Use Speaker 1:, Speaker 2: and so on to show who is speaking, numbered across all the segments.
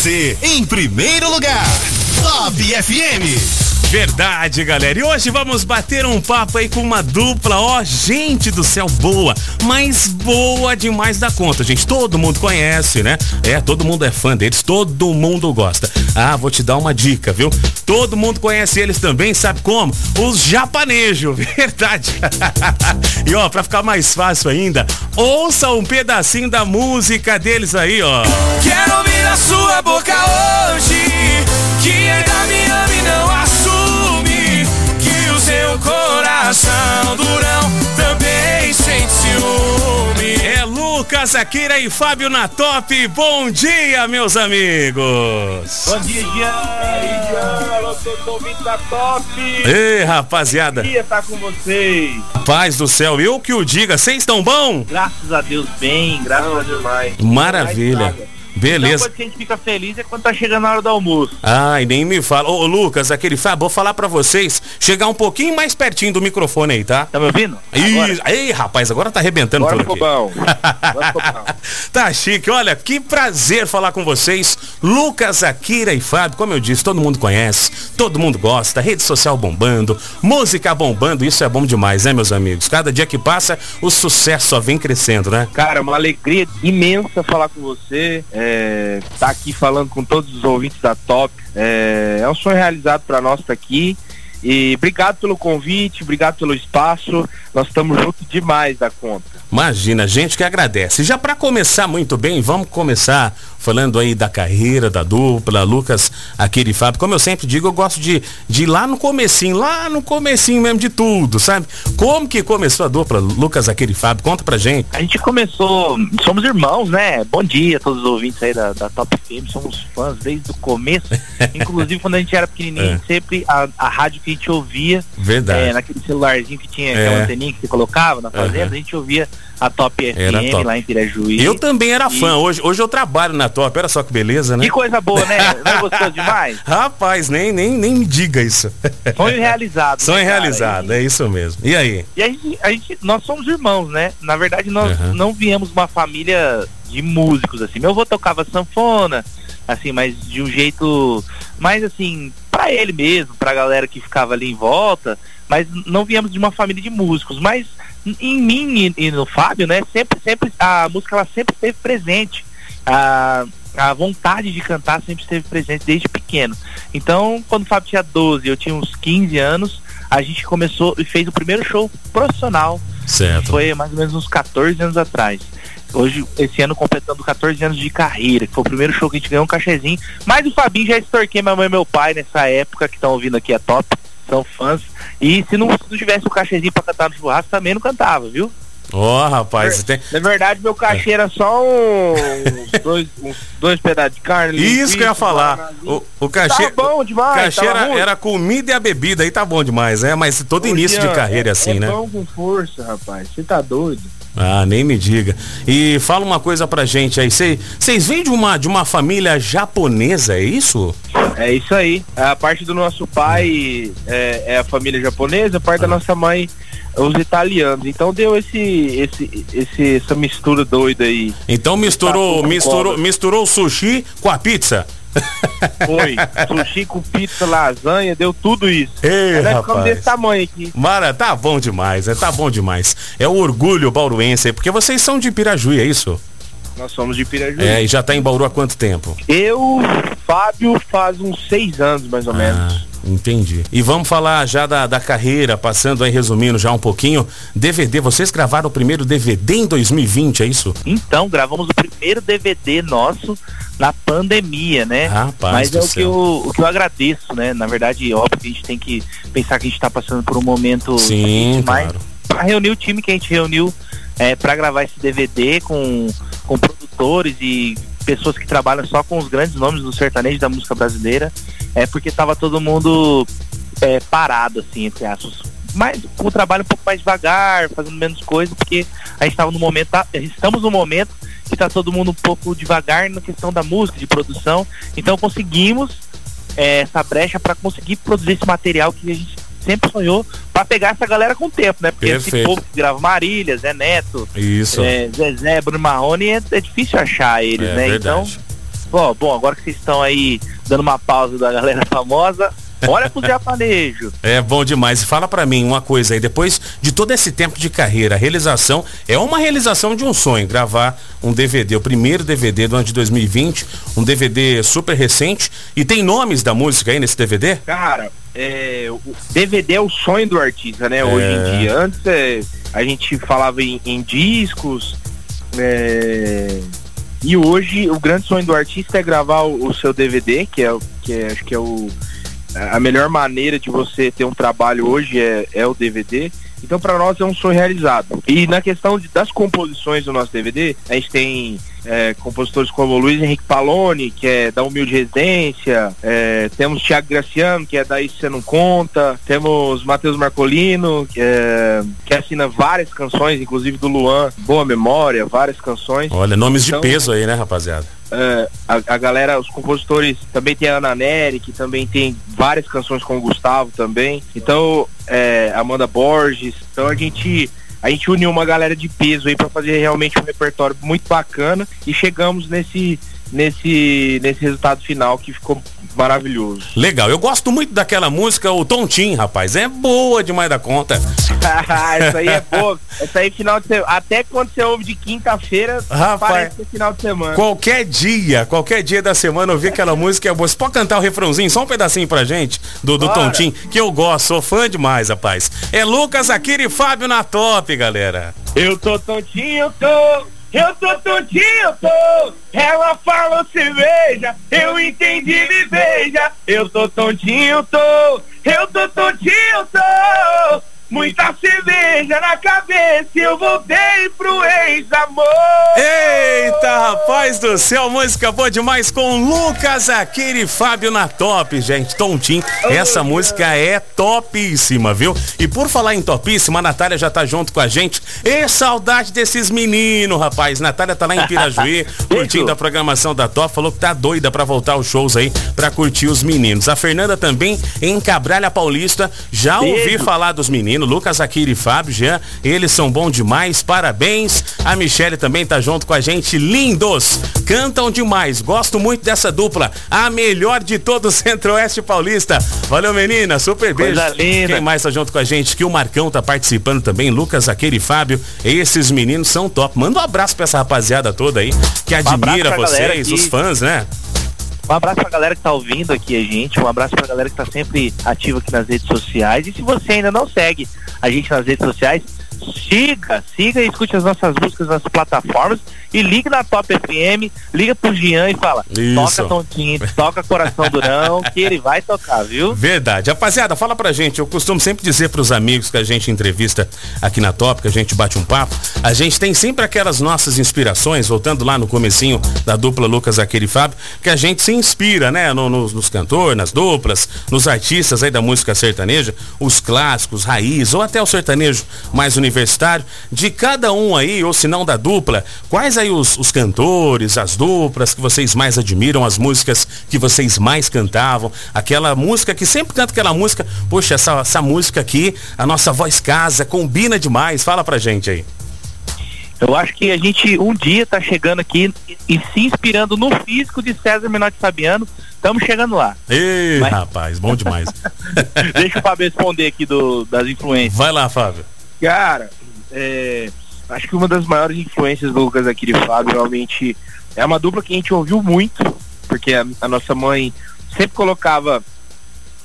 Speaker 1: você em primeiro lugar. Top FM.
Speaker 2: Verdade, galera. E hoje vamos bater um papo aí com uma dupla, ó, gente do céu, boa, mas boa demais da conta, gente. Todo mundo conhece, né? É, todo mundo é fã deles, todo mundo gosta. Ah, vou te dar uma dica, viu? Todo mundo conhece eles também, sabe como? Os japanejos, verdade. e ó, pra ficar mais fácil ainda, ouça um pedacinho da música deles aí, ó.
Speaker 3: Quero ouvir a sua boca hoje,
Speaker 2: Lucas, Akira e Fábio na top. Bom dia, meus amigos.
Speaker 4: Bom dia, Jean. Da top.
Speaker 2: Ei, rapaziada.
Speaker 4: Dia tá com vocês.
Speaker 2: Paz do céu, eu que o diga, vocês estão bom?
Speaker 4: Graças a Deus, bem, graças a Deus mais.
Speaker 2: Maravilha.
Speaker 4: A
Speaker 2: Beleza.
Speaker 4: coisa que a gente fica feliz é quando tá chegando a hora do almoço.
Speaker 2: Ai, nem me fala. Ô, Lucas, aquele Fábio, vou falar pra vocês, chegar um pouquinho mais pertinho do microfone aí, tá?
Speaker 4: Tá me ouvindo?
Speaker 2: Ih, ei, rapaz, agora tá arrebentando.
Speaker 4: Agora ficou bom.
Speaker 2: tá chique, olha, que prazer falar com vocês. Lucas, Akira e Fábio, como eu disse, todo mundo conhece, todo mundo gosta, rede social bombando, música bombando, isso é bom demais, né, meus amigos? Cada dia que passa, o sucesso só vem crescendo, né?
Speaker 4: Cara, uma alegria imensa falar com você. É, tá aqui falando com todos os ouvintes da Top. É, é um sonho realizado para nós estar aqui. E obrigado pelo convite, obrigado pelo espaço. Nós estamos juntos demais da conta.
Speaker 2: Imagina, gente que agradece. Já para começar muito bem, vamos começar falando aí da carreira da dupla, Lucas, Akira e Fábio. Como eu sempre digo, eu gosto de, de ir lá no comecinho, lá no comecinho mesmo de tudo, sabe? Como que começou a dupla, Lucas, Akira e Fábio? Conta pra gente.
Speaker 4: A gente começou, somos irmãos, né? Bom dia a todos os ouvintes aí da, da Top FM, somos fãs desde o começo. Inclusive quando a gente era pequenininho,
Speaker 2: É.
Speaker 4: sempre a, a rádio que a gente ouvia,
Speaker 2: Verdade.
Speaker 4: é, naquele celularzinho que tinha
Speaker 2: É.
Speaker 4: aquela anteninha que você colocava na fazenda,
Speaker 2: Aham.
Speaker 4: a gente ouvia a Top FM
Speaker 2: top.
Speaker 4: lá em Pirajuí.
Speaker 2: Eu também era
Speaker 4: E-
Speaker 2: fã, hoje, hoje eu trabalho na Top, olha só que beleza, né?
Speaker 4: Que coisa boa, né? Não é gostoso demais?
Speaker 2: Rapaz, nem, nem, nem me diga isso.
Speaker 4: Sonho realizado.
Speaker 2: Sonho
Speaker 4: né,
Speaker 2: realizado, é isso mesmo. E aí?
Speaker 4: E a gente, a gente- nós somos irmãos, né? Na verdade, nós
Speaker 2: Aham.
Speaker 4: não viemos uma família de músicos, assim. Meu avô tocava sanfona, assim, mas de um jeito mais assim, ele mesmo, pra galera que ficava ali em volta, mas não viemos de uma família de músicos. Mas em mim e, e no Fábio, né, sempre, sempre, a música ela sempre esteve presente. A, a vontade de cantar sempre esteve presente desde pequeno. Então, quando o Fábio tinha 12, eu tinha uns 15 anos, a gente começou e fez o primeiro show profissional.
Speaker 2: Certo.
Speaker 4: Foi mais ou menos uns 14 anos atrás. Hoje, esse ano, completando 14 anos de carreira, que foi o primeiro show que a gente ganhou um cachezinho. Mas o Fabinho já extorquei minha mãe e meu pai nessa época, que estão ouvindo aqui a top, são fãs. E se não, se não tivesse o cachezinho pra cantar no churrasco, também não cantava, viu?
Speaker 2: Ó, rapaz, você tem.
Speaker 4: Na verdade, meu cachê era só uns dois, uns dois pedaços de carne.
Speaker 2: Isso que eu ia falar. O, o cachê.
Speaker 4: Tava bom demais.
Speaker 2: cachê
Speaker 4: tava
Speaker 2: era, era a comida e a bebida, aí tá bom demais, né? Mas todo
Speaker 4: Ô,
Speaker 2: início de
Speaker 4: Jean,
Speaker 2: carreira é assim,
Speaker 4: é
Speaker 2: né?
Speaker 4: bom com força, rapaz. Você tá doido?
Speaker 2: Ah, nem me diga. E fala uma coisa pra gente aí. Vocês vêm de uma, de uma família japonesa, é isso?
Speaker 4: É isso aí. A parte do nosso pai é, é a família japonesa, a parte da nossa mãe os italianos. Então deu esse, esse, esse essa mistura doida aí.
Speaker 2: Então misturou,
Speaker 4: Tá
Speaker 2: misturou, misturou o sushi com a pizza.
Speaker 4: Foi. Sushi com pizza, lasanha, deu tudo isso.
Speaker 2: Ei,
Speaker 4: nós ficamos
Speaker 2: rapaz.
Speaker 4: desse tamanho aqui.
Speaker 2: Mara, tá bom demais, é, tá bom demais. É o orgulho bauruense, porque vocês são de Pirajuí, é isso?
Speaker 4: Nós somos de Pirajuí.
Speaker 2: É, e já tá em Bauru há quanto tempo?
Speaker 4: Eu, Fábio, faz uns seis anos mais ou menos.
Speaker 2: Entendi. E vamos falar já da, da carreira, passando aí, resumindo já um pouquinho. DVD, vocês gravaram o primeiro DVD em 2020, é isso?
Speaker 4: Então, gravamos o primeiro DVD nosso na pandemia, né?
Speaker 2: Rapaz
Speaker 4: Mas é o que, eu, o que eu agradeço, né? Na verdade, óbvio que a gente tem que pensar que a gente está passando por um momento
Speaker 2: Sim, claro.
Speaker 4: para reunir o time que a gente reuniu é, para gravar esse DVD com, com produtores e pessoas que trabalham só com os grandes nomes do sertanejo da música brasileira, é porque tava todo mundo é, parado, assim, entre aspas. Mas com o trabalho um pouco mais devagar, fazendo menos coisa, porque a gente estava no momento, tá- estamos no momento que tá todo mundo um pouco devagar na questão da música, de produção. Então conseguimos é, essa brecha para conseguir produzir esse material que a gente sempre sonhou para pegar essa galera com o tempo, né? Porque esse
Speaker 2: Perfeito.
Speaker 4: povo que grava Marília, Zé Neto,
Speaker 2: Isso.
Speaker 4: é, Zezé, Bruno Marrone, é, é difícil achar eles,
Speaker 2: É
Speaker 4: né?
Speaker 2: verdade.
Speaker 4: Então
Speaker 5: Ó, bom, agora que vocês estão aí dando uma pausa da galera famosa, Olha pro sertanejo.
Speaker 2: É bom demais. Fala para mim uma coisa aí, depois de todo esse tempo de carreira, a realização é uma realização de um sonho, gravar um DVD, o primeiro DVD do ano de 2020, um DVD super recente. E tem nomes da música aí nesse DVD?
Speaker 5: Cara, é, o DVD é o sonho do artista, né? É... Hoje em dia. Antes é, a gente falava em, em discos. É, e hoje o grande sonho do artista é gravar o, o seu DVD, que é, que é acho que é o a melhor maneira de você ter um trabalho hoje é, é o DVD. Então, para nós é um sonho realizado. E na questão de, das composições do nosso DVD, a gente tem é, compositores como Luiz Henrique Paloni, que é da Humilde Residência, é, temos Thiago Graciano, que é da Isso Você Não Conta, temos Matheus Marcolino, que, é, que assina várias canções, inclusive do Luan, Boa Memória, várias canções.
Speaker 2: Olha, nomes então, de peso aí, né, rapaziada?
Speaker 5: É, a, a, galera, os compositores, também tem a Ana Nery, que também tem várias canções com o Gustavo também. Então, é, Amanda Borges. Então a gente a gente uniu uma galera de peso aí para fazer realmente um repertório muito bacana e chegamos nesse nesse nesse resultado final que ficou maravilhoso.
Speaker 2: Legal, eu gosto muito daquela música, o Tontim, rapaz. É boa demais da conta.
Speaker 5: Essa aí é boa. Essa aí final de semana. Até quando você ouve de quinta-feira, parece que é final de semana.
Speaker 2: Qualquer dia, qualquer dia da semana ouvir aquela música é boa. Você pode cantar o refrãozinho, só um pedacinho pra gente, do, do Tontim, que eu gosto, sou fã demais, rapaz. É Lucas Akira e Fábio na top, galera.
Speaker 5: Eu tô tontinho, tô. Eu tô tontinho, tô. Ela falou cerveja, eu entendi, me beija. Eu tô tontinho, tô. Eu tô tontinho,
Speaker 2: rapaz do céu, música boa demais com Lucas Aquele e Fábio na top, gente. Tontim, essa música é topíssima, viu? E por falar em topíssima, a Natália já tá junto com a gente. E saudade desses meninos, rapaz. Natália tá lá em Pirajuí, curtindo a programação da Top, falou que tá doida pra voltar aos shows aí, pra curtir os meninos. A Fernanda também em Cabralha Paulista, já Beijo. ouvi falar dos meninos menino, Lucas Akira e Fábio Jean, eles são bons demais, parabéns. A Michelle também tá junto com a gente, lindos, cantam demais, gosto muito dessa dupla, a melhor de todo o Centro-Oeste Paulista. Valeu, menina, super beijo. Coisa linda. Quem mais tá junto com a gente? Que o Marcão tá participando também, Lucas Akira e Fábio, esses meninos são top. Manda um abraço pra essa rapaziada toda aí, que admira um vocês, os fãs, né?
Speaker 5: Um abraço pra galera que tá ouvindo aqui a gente, um abraço pra galera que tá sempre ativa aqui nas redes sociais. E se você ainda não segue a gente nas redes sociais, siga, siga e escute as nossas músicas nas plataformas e liga na Top FM, liga pro Jean e fala, Isso. toca Tontinho, toca Coração Durão, que ele vai tocar, viu?
Speaker 2: Verdade. Rapaziada, fala pra gente, eu costumo sempre dizer pros amigos que a gente entrevista aqui na Top, que a gente bate um papo, a gente tem sempre aquelas nossas inspirações, voltando lá no comecinho da dupla Lucas Aquele Fábio, que a gente se inspira, né, no, no, nos cantores, nas duplas, nos artistas aí da música sertaneja, os clássicos, raiz, ou até o sertanejo mais universitário, de cada um aí, ou se não da dupla, quais aí os, os cantores, as duplas que vocês mais admiram, as músicas que vocês mais cantavam, aquela música que sempre canta aquela música, poxa, essa, essa música aqui, a nossa voz casa, combina demais. Fala pra gente aí.
Speaker 5: Eu acho que a gente um dia tá chegando aqui e, se inspirando no físico de César Menotti Fabiano. Estamos chegando lá.
Speaker 2: Ei, Mas... rapaz, bom demais.
Speaker 5: Deixa o Fábio responder aqui do, das influências.
Speaker 2: Vai lá, Fábio.
Speaker 5: Cara, é, acho que uma das maiores influências do Lucas aqui de Fábio realmente é uma dupla que a gente ouviu muito, porque a, a nossa mãe sempre colocava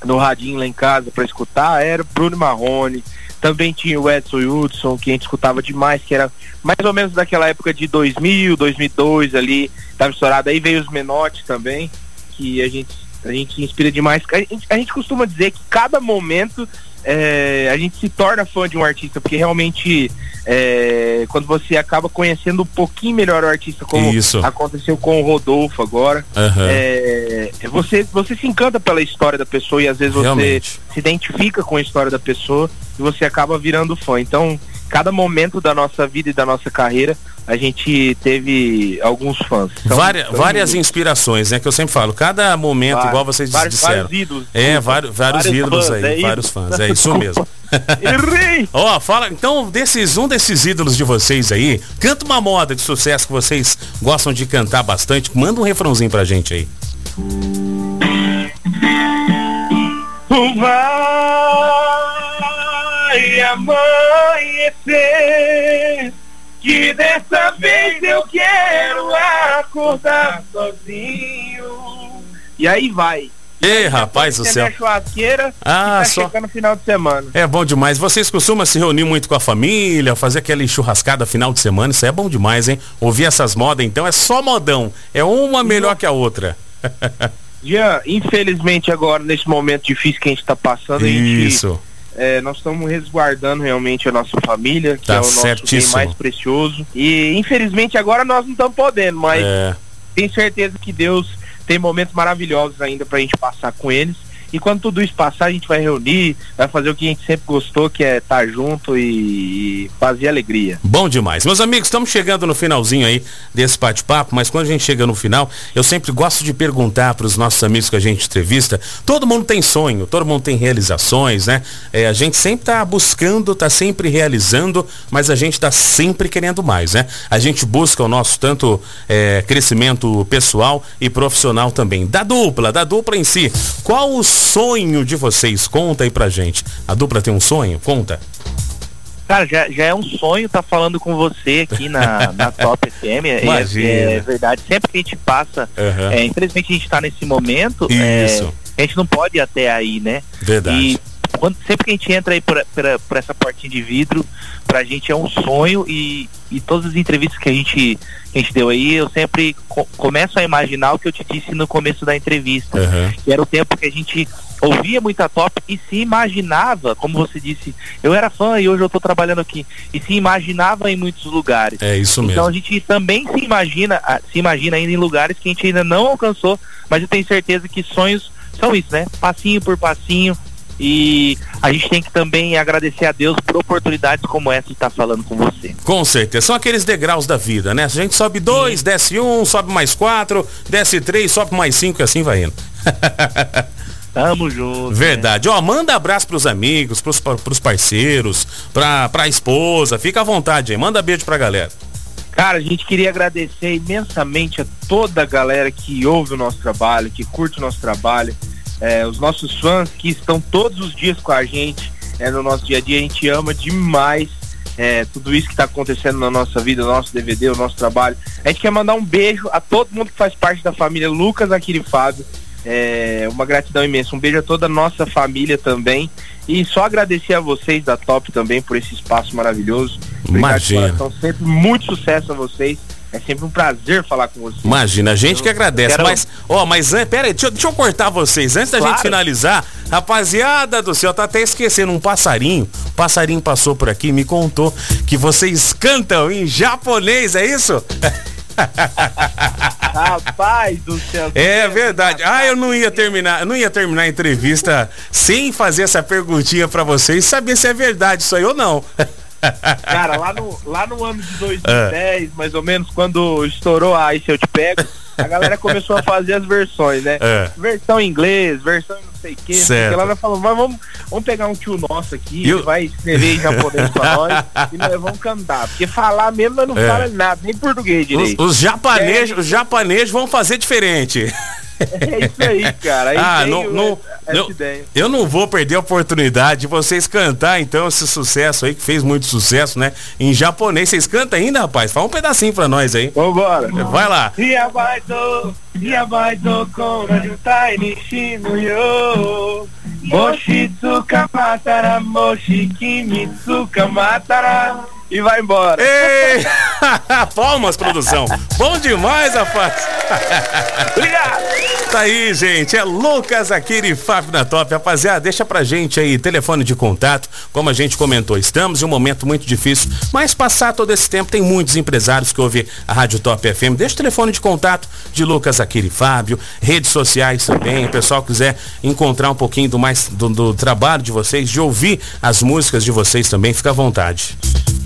Speaker 5: no radinho lá em casa para escutar, era Bruno Marrone, também tinha o Edson Hudson, que a gente escutava demais, que era mais ou menos daquela época de 2000, 2002 ali, tava estourado. Aí veio os Menotti também, que a gente, a gente inspira demais. A gente, a gente costuma dizer que cada momento é, a gente se torna fã de um artista, porque realmente é, quando você acaba conhecendo um pouquinho melhor o artista, como Isso. aconteceu com o Rodolfo agora, uhum. é, você, você se encanta pela história da pessoa e às vezes você realmente. se identifica com a história da pessoa e você acaba virando fã. Então, cada momento da nossa vida e da nossa carreira, a gente teve alguns fãs.
Speaker 2: São, várias, são várias inspirações, né? Que eu sempre falo, cada momento, vários, igual vocês vários, disseram. Vários ídolos. É, vários, vários, ídolos fãs, aí, é vários fãs. É isso mesmo. Ó, oh, fala, então, desses, um desses ídolos de vocês aí, canta uma moda de sucesso que vocês gostam de cantar bastante. Manda um refrãozinho pra gente aí.
Speaker 3: Vai amanhecer que dessa vez eu quero acordar sozinho.
Speaker 5: E aí vai.
Speaker 2: Ei, rapaz do céu.
Speaker 5: churrasqueira
Speaker 2: ah, tá só
Speaker 5: no final de semana.
Speaker 2: É bom demais. Vocês costumam se reunir muito com a família, fazer aquele churrascada final de semana? Isso é bom demais, hein? Ouvir essas modas, então, é só modão. É uma melhor que a outra.
Speaker 5: Jean, infelizmente agora, nesse momento difícil que a gente está passando,
Speaker 2: Isso.
Speaker 5: a gente é, nós estamos resguardando realmente a nossa família, que tá é o nosso certíssimo. bem mais precioso. E infelizmente agora nós não estamos podendo, mas é. tenho certeza que Deus tem momentos maravilhosos ainda para a gente passar com eles. E quando tudo isso passar, a gente vai reunir, vai fazer o que a gente sempre gostou, que é estar tá junto e fazer alegria.
Speaker 2: Bom demais. Meus amigos, estamos chegando no finalzinho aí desse bate-papo, mas quando a gente chega no final, eu sempre gosto de perguntar para os nossos amigos que a gente entrevista. Todo mundo tem sonho, todo mundo tem realizações, né? É, a gente sempre está buscando, está sempre realizando, mas a gente está sempre querendo mais, né? A gente busca o nosso tanto é, crescimento pessoal e profissional também. Da dupla, da dupla em si. Qual sonho de vocês? Conta aí pra gente. A dupla tem um sonho? Conta.
Speaker 5: Cara, já, já é um sonho estar tá falando com você aqui na, na Top FM. É, é, é, verdade. Sempre que a gente passa, uhum. é, infelizmente a gente está nesse momento, é, a gente não pode ir até aí, né?
Speaker 2: Verdade.
Speaker 5: E quando, sempre que a gente entra aí por, por, por, essa portinha de vidro, pra gente é um sonho e, e todas as entrevistas que a gente, que a gente deu aí, eu sempre co começo a imaginar o que eu te disse no começo da entrevista. Uhum. Que era o tempo que a gente ouvia muita top e se imaginava, como você disse, eu era fã e hoje eu estou trabalhando aqui, e se imaginava em muitos lugares.
Speaker 2: É isso mesmo.
Speaker 5: Então a gente também se imagina, se imagina ainda em lugares que a gente ainda não alcançou, mas eu tenho certeza que sonhos são isso, né? Passinho por passinho, e a gente tem que também agradecer a Deus por oportunidades como essa de estar falando com você.
Speaker 2: Com certeza. São aqueles degraus da vida, né? A gente sobe dois, Sim. desce um, sobe mais quatro, desce três, sobe mais cinco e assim vai indo.
Speaker 5: Tamo junto.
Speaker 2: Verdade. Né? Ó, manda abraço pros amigos, pros, pros parceiros, pra, pra esposa. Fica à vontade aí. Manda beijo pra galera.
Speaker 5: Cara, a gente queria agradecer imensamente a toda a galera que ouve o nosso trabalho, que curte o nosso trabalho é, os nossos fãs que estão todos os dias com a gente é, no nosso dia a dia. A gente ama demais é, tudo isso que está acontecendo na nossa vida, o nosso DVD, o nosso trabalho. A gente quer mandar um beijo a todo mundo que faz parte da família Lucas, Aquile Fábio. É, uma gratidão imensa. Um beijo a toda a nossa família também. E só agradecer a vocês da Top também por esse espaço maravilhoso.
Speaker 2: Imagina.
Speaker 5: Então, sempre muito sucesso a vocês. É sempre um prazer falar com vocês.
Speaker 2: Imagina, a gente eu que agradece. Quero... Mas, ó, mas pera aí, deixa, deixa, eu cortar vocês. Antes da claro. gente finalizar, rapaziada do céu, tá até esquecendo um passarinho. Passarinho passou por aqui e me contou que vocês cantam em japonês, é isso?
Speaker 5: Rapaz do céu.
Speaker 2: É verdade. Ah, eu não ia terminar, eu não ia terminar a entrevista sem fazer essa perguntinha para vocês, saber se é verdade isso aí ou não.
Speaker 5: Cara, lá no, lá no ano de 2010, mais ou menos, quando estourou a Ice Eu Te Pego, a galera começou a fazer as versões, né? É. Versão em inglês, versão não sei o que. A galera falou, mas vamos, vamos pegar um tio nosso aqui, vai escrever em japonês pra nós e nós vamos cantar. Porque falar mesmo nós não é. fala nada, nem português direito.
Speaker 2: Os, os japoneses, é. os japoneses vão fazer diferente.
Speaker 5: É isso aí, cara. Aí
Speaker 2: ah, não, não, não eu não vou perder a oportunidade de vocês cantar, então, esse sucesso aí, que fez muito sucesso, né? Em japonês. Vocês cantam ainda, rapaz? Fala um pedacinho pra nós aí.
Speaker 5: Vambora.
Speaker 2: Vai lá.
Speaker 3: Moshitsuka matara, matara
Speaker 5: e vai embora.
Speaker 2: Ei! Palmas, produção. Bom demais, rapaz.
Speaker 5: Obrigado.
Speaker 2: Tá aí, gente. É Lucas Akiri Fábio na Top. Rapaziada, deixa pra gente aí telefone de contato. Como a gente comentou, estamos em um momento muito difícil, mas passar todo esse tempo tem muitos empresários que ouvem a Rádio Top FM. Deixa o telefone de contato de Lucas Akiri Fábio, redes sociais também. O pessoal quiser encontrar um pouquinho do mais do, do trabalho de vocês, de ouvir as músicas de vocês também, fica à vontade.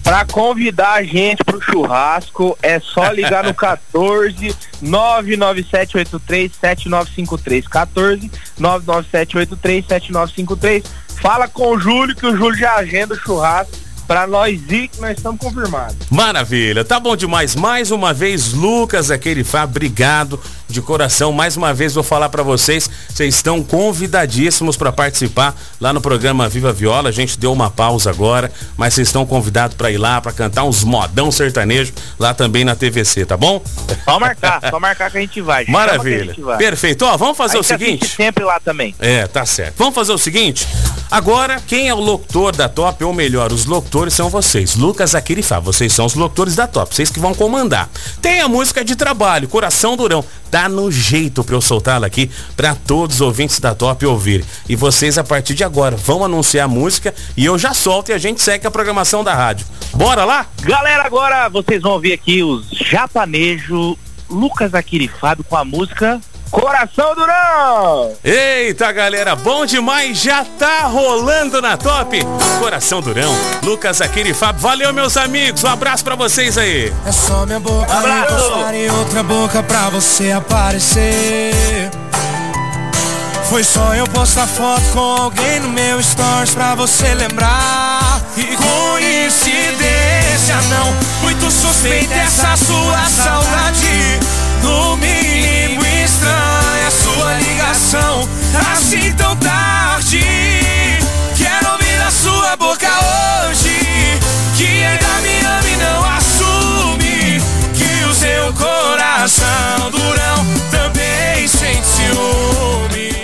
Speaker 5: Para convidar a gente pro churrasco, é só ligar no 14 99783 7953. 14 99783 7953. Fala com o Júlio que o Júlio já agenda o churrasco para nós ir que nós estamos confirmados.
Speaker 2: Maravilha, tá bom demais. Mais uma vez, Lucas, aquele Fá, obrigado de coração. Mais uma vez vou falar para vocês, vocês estão convidadíssimos para participar lá no programa Viva Viola. A gente deu uma pausa agora, mas vocês estão convidados para ir lá para cantar uns modão sertanejo lá também na TVC, tá bom?
Speaker 5: Só marcar, só marcar que a gente vai.
Speaker 2: Maravilha. Gente vai. Perfeito. Ó, vamos fazer o seguinte.
Speaker 5: sempre lá também.
Speaker 2: É, tá certo. Vamos fazer o seguinte. Agora, quem é o locutor da Top, ou melhor, os locutores são vocês. Lucas Aquirifá, vocês são os locutores da Top, vocês que vão comandar. Tem a música de trabalho, Coração Durão. Tá no jeito pra eu soltá-la aqui para todos os ouvintes da Top ouvirem. E vocês, a partir de agora, vão anunciar a música e eu já solto e a gente segue a programação da rádio. Bora lá?
Speaker 5: Galera, agora vocês vão ouvir aqui os Japanejo, Lucas Aquirifábio com a música Coração Durão!
Speaker 2: Eita galera, bom demais, já tá rolando na top. Coração Durão, Lucas Aquiri Fábio, valeu meus amigos, um abraço pra vocês aí.
Speaker 3: É só minha boca
Speaker 5: abraço.
Speaker 3: e outra boca pra você aparecer. Foi só eu postar foto com alguém no meu stories pra você lembrar. E coincidência não, muito suspeita essa sua saudade. No sua ligação assim tão tarde. Quero ouvir a sua boca hoje. Que ainda me ama e não assume. Que o seu coração durão também sente ciúme.